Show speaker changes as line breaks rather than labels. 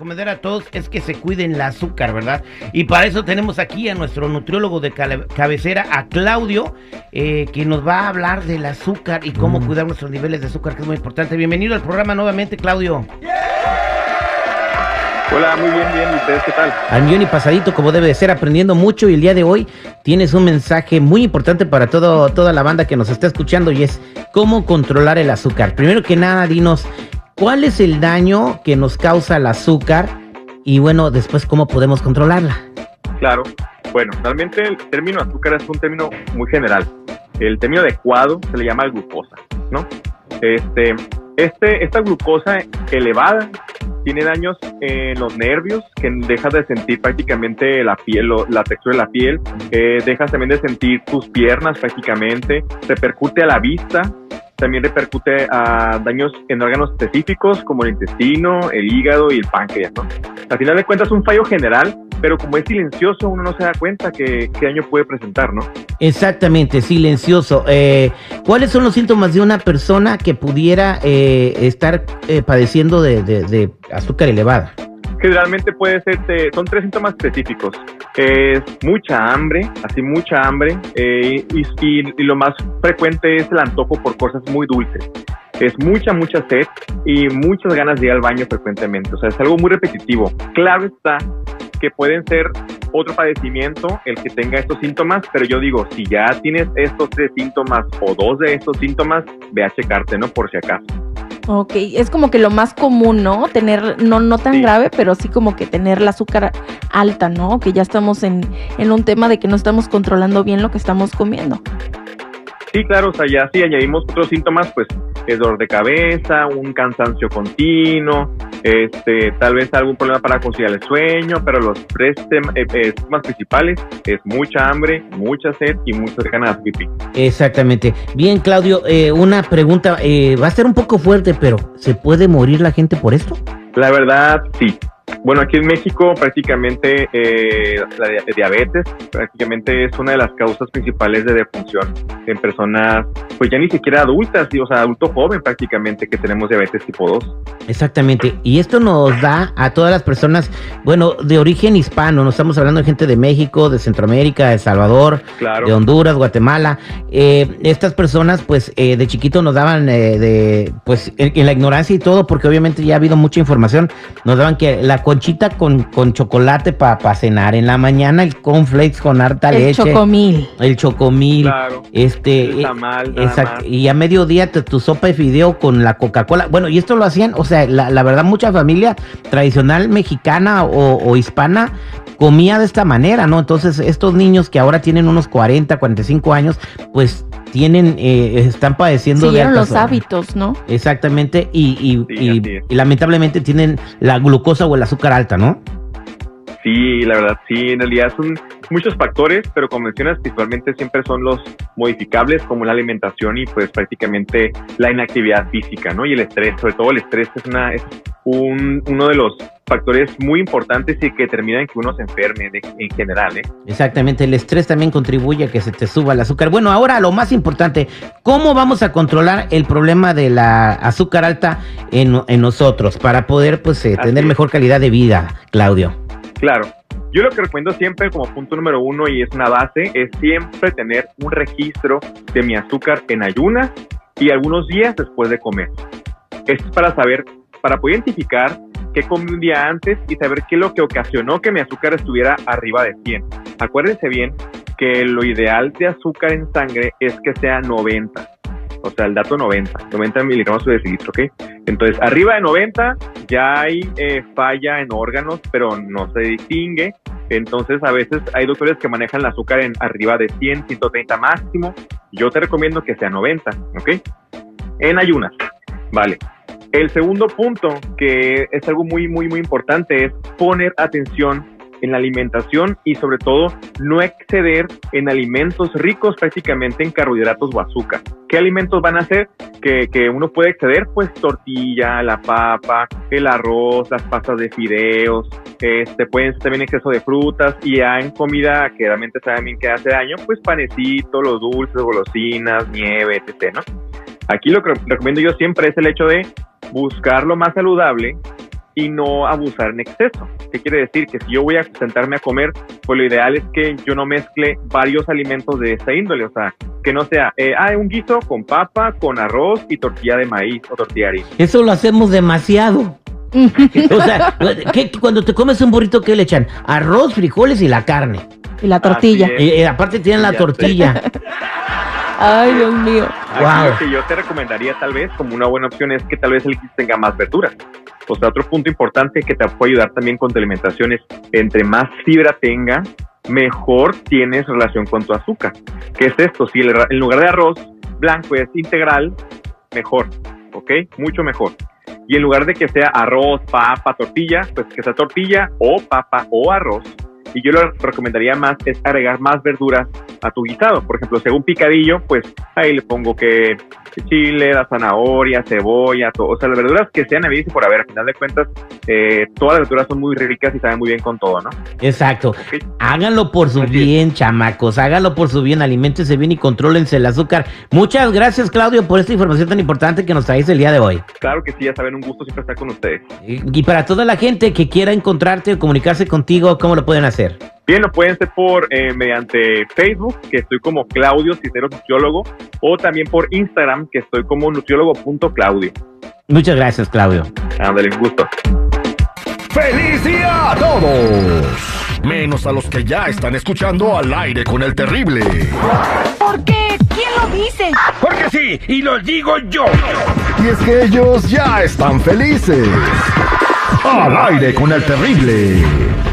Recomendar a todos es que se cuiden el azúcar, ¿verdad? Y para eso tenemos aquí a nuestro nutriólogo de cabecera, a Claudio, eh, que nos va a hablar del azúcar y cómo cuidar nuestros niveles de azúcar, que es muy importante. Bienvenido al programa nuevamente, Claudio.
Hola, muy bien, bien. ¿Y ustedes qué tal?
Al millón y pasadito, como debe de ser, aprendiendo mucho. Y el día de hoy tienes un mensaje muy importante para todo, toda la banda que nos está escuchando y es cómo controlar el azúcar. Primero que nada, dinos, ¿cuál es el daño que nos causa el azúcar? Y bueno, después, ¿cómo podemos controlarla?
Claro. Bueno, realmente el término azúcar es un término muy general. El término adecuado se le llama glucosa, ¿no? Este, este, esta glucosa elevada tiene daños en los nervios, que dejas de sentir prácticamente la piel, la textura de la piel, eh, dejas también de sentir tus piernas prácticamente, repercute a la vista, también repercute a daños en órganos específicos como el intestino, el hígado y el páncreas, ¿no? Al final de cuentas un fallo general, pero como es silencioso uno no se da cuenta que qué daño puede presentar, ¿no?
Exactamente, silencioso. Eh, ¿Cuáles son los síntomas de una persona que pudiera eh, estar eh, padeciendo de, de- de azúcar elevada?
Generalmente puede ser, eh, son tres síntomas específicos. Es mucha hambre, así mucha hambre, eh, y, y- y lo más frecuente es el antojo por cosas muy dulces. Es mucha, mucha sed y muchas ganas de ir al baño frecuentemente. O sea, es algo muy repetitivo. Claro está que pueden ser otro padecimiento el que tenga estos síntomas, pero yo digo, si ya tienes estos tres síntomas o dos de estos síntomas, ve a checarte, ¿no? Por si acaso.
Ok, es como que lo más común, ¿no? Tener, no, no tan
Sí.
grave, pero sí como que tener el azúcar alta, ¿no? Que ya estamos en, en un tema de que no estamos controlando bien lo que estamos comiendo.
Sí, claro, o sea, ya si añadimos otros síntomas, pues es dolor de cabeza, un cansancio continuo, este, tal vez algún problema para conciliar el sueño, pero los tres eh, eh, síntomas principales es mucha hambre, mucha sed y muchas ganas de pipí.
Exactamente. Bien, Claudio, eh, una pregunta, eh, va a ser un poco fuerte, pero ¿se puede morir la gente por esto?
La verdad, sí. Bueno, aquí en México prácticamente eh, la dia- diabetes prácticamente es una de las causas principales de defunción en personas, pues ya ni siquiera adultas, sí, o sea, adulto joven prácticamente que tenemos diabetes tipo 2.
Exactamente. Y esto nos da a todas las personas, bueno, de origen hispano, no estamos hablando de gente de México, de Centroamérica, de El Salvador,
Claro.
de Honduras, Guatemala. Eh, estas personas, pues, eh, de chiquito nos daban eh, de, pues, en, en la ignorancia y todo, porque obviamente ya ha habido mucha información, nos daban que la conchita con, con chocolate para cenar, en la mañana el cornflakes con harta
el
leche,
chocomil.
el chocomil,
Claro.
este,
El
eh,
tamal, nada
exacto,
más.
y a mediodía te- tu sopa de fideo con la Coca-Cola. Bueno, y esto lo hacían, o sea, la, la verdad, mucha familia tradicional mexicana o, o hispana comía de esta manera, ¿no? Entonces, estos niños que ahora tienen unos 40, 45 años, pues tienen, eh, están padeciendo de
Siguieron
altas-
los hábitos, ¿no?
Exactamente, y, y-
Sí,
y-
así es.
y lamentablemente tienen la glucosa o el azúcar alta, ¿no?
Sí, la verdad, sí, en realidad son muchos factores, pero como mencionas, principalmente siempre son los modificables como la alimentación y pues prácticamente la inactividad física, ¿no? Y el estrés, sobre todo el estrés es, una, es un, uno de los factores muy importantes y que determinan que uno se enferme de- en general, ¿eh?
Exactamente, el estrés también contribuye a que se te suba el azúcar. Bueno, ahora lo más importante, ¿cómo vamos a controlar el problema de la azúcar alta en, en nosotros para poder pues eh, tener mejor calidad de vida, Claudio?
Claro. Yo lo que recomiendo siempre como punto número uno y es una base es siempre tener un registro de mi azúcar en ayunas y algunos días después de comer. Esto es para saber, para poder identificar qué comí un día antes y saber qué es lo que ocasionó que mi azúcar estuviera arriba de 100. Acuérdense bien que lo ideal de azúcar en sangre es que sea 90. O sea, el dato 90, 90 miligramos por decilitro, ¿ok? Entonces, arriba de 90 ya hay eh, falla en órganos, pero no se distingue. Entonces, a veces hay doctores que manejan el azúcar en arriba de 100, 130 máximo. Yo te recomiendo que sea 90, ¿ok? En ayunas, vale. El segundo punto, que es algo muy, muy, muy importante, es poner atención en la alimentación y sobre todo no exceder en alimentos ricos prácticamente en carbohidratos o azúcar. ¿Qué alimentos van a ser que, que uno puede exceder? Pues tortilla, la papa, el arroz, las pastas de fideos, este, pueden ser también exceso de frutas y ya en comida que realmente saben que hace daño, pues panecito, los dulces, golosinas, nieve, etc. ¿no? Aquí lo que recomiendo yo siempre es el hecho de buscar lo más saludable y no abusar en exceso. ¿Qué quiere decir? Que si yo voy a sentarme a comer, pues lo ideal es que yo no mezcle varios alimentos de esta índole, o sea, que no sea, eh, ah, un guiso con papa, con arroz y tortilla de maíz o tortilla de harina.
Eso lo hacemos demasiado. o sea, ¿qué- cuando te comes un burrito, ¿qué le echan? Arroz, frijoles y la carne.
Y la tortilla.
Así es.
Eh, eh, aparte tienen la
Ya sé.
tortilla.
Ay, Dios mío.
Aquí
Wow.
lo que yo te recomendaría tal vez como una buena opción es que tal vez el guiso tenga más verduras. O sea, otro punto importante que te puede ayudar también con tu alimentación es entre más fibra tenga, mejor tienes relación con tu azúcar. ¿Qué es esto? Si el- en lugar de arroz blanco es integral, mejor, ¿ok? Mucho mejor. Y en lugar de que sea arroz, papa, tortilla, pues que sea tortilla o papa o arroz. Y yo lo recomendaría más es agregar más verduras a tu guisado. Por ejemplo, según picadillo, pues ahí le pongo que chile, la zanahoria, cebolla, todo. O sea, las verduras que sean y por haber. Al final de cuentas, eh, todas las verduras son muy ricas y saben muy bien con todo, ¿no?
Exacto. Háganlo por su
Así es.
bien, chamacos. Háganlo por su bien. Aliméntense bien y contrólense el azúcar. Muchas gracias, Claudio, por esta información tan importante que nos traes el día de hoy.
Claro que sí, ya saben, un gusto siempre estar con ustedes.
Y y para toda la gente que quiera encontrarte o comunicarse contigo, ¿cómo lo pueden hacer?
Bien, lo pueden hacer por eh, mediante Facebook, que estoy como Claudio Cisneros Nutriólogo, o también por Instagram, que estoy como nutriólogo.claudio.
Muchas gracias, Claudio.
Ándale, un gusto.
¡Feliz día a todos! Menos a los que ya están escuchando al aire con el terrible.
¿Por qué? ¿Quién lo dice?
Porque sí, y lo digo yo. Y es que ellos ya están felices. Al aire con el terrible.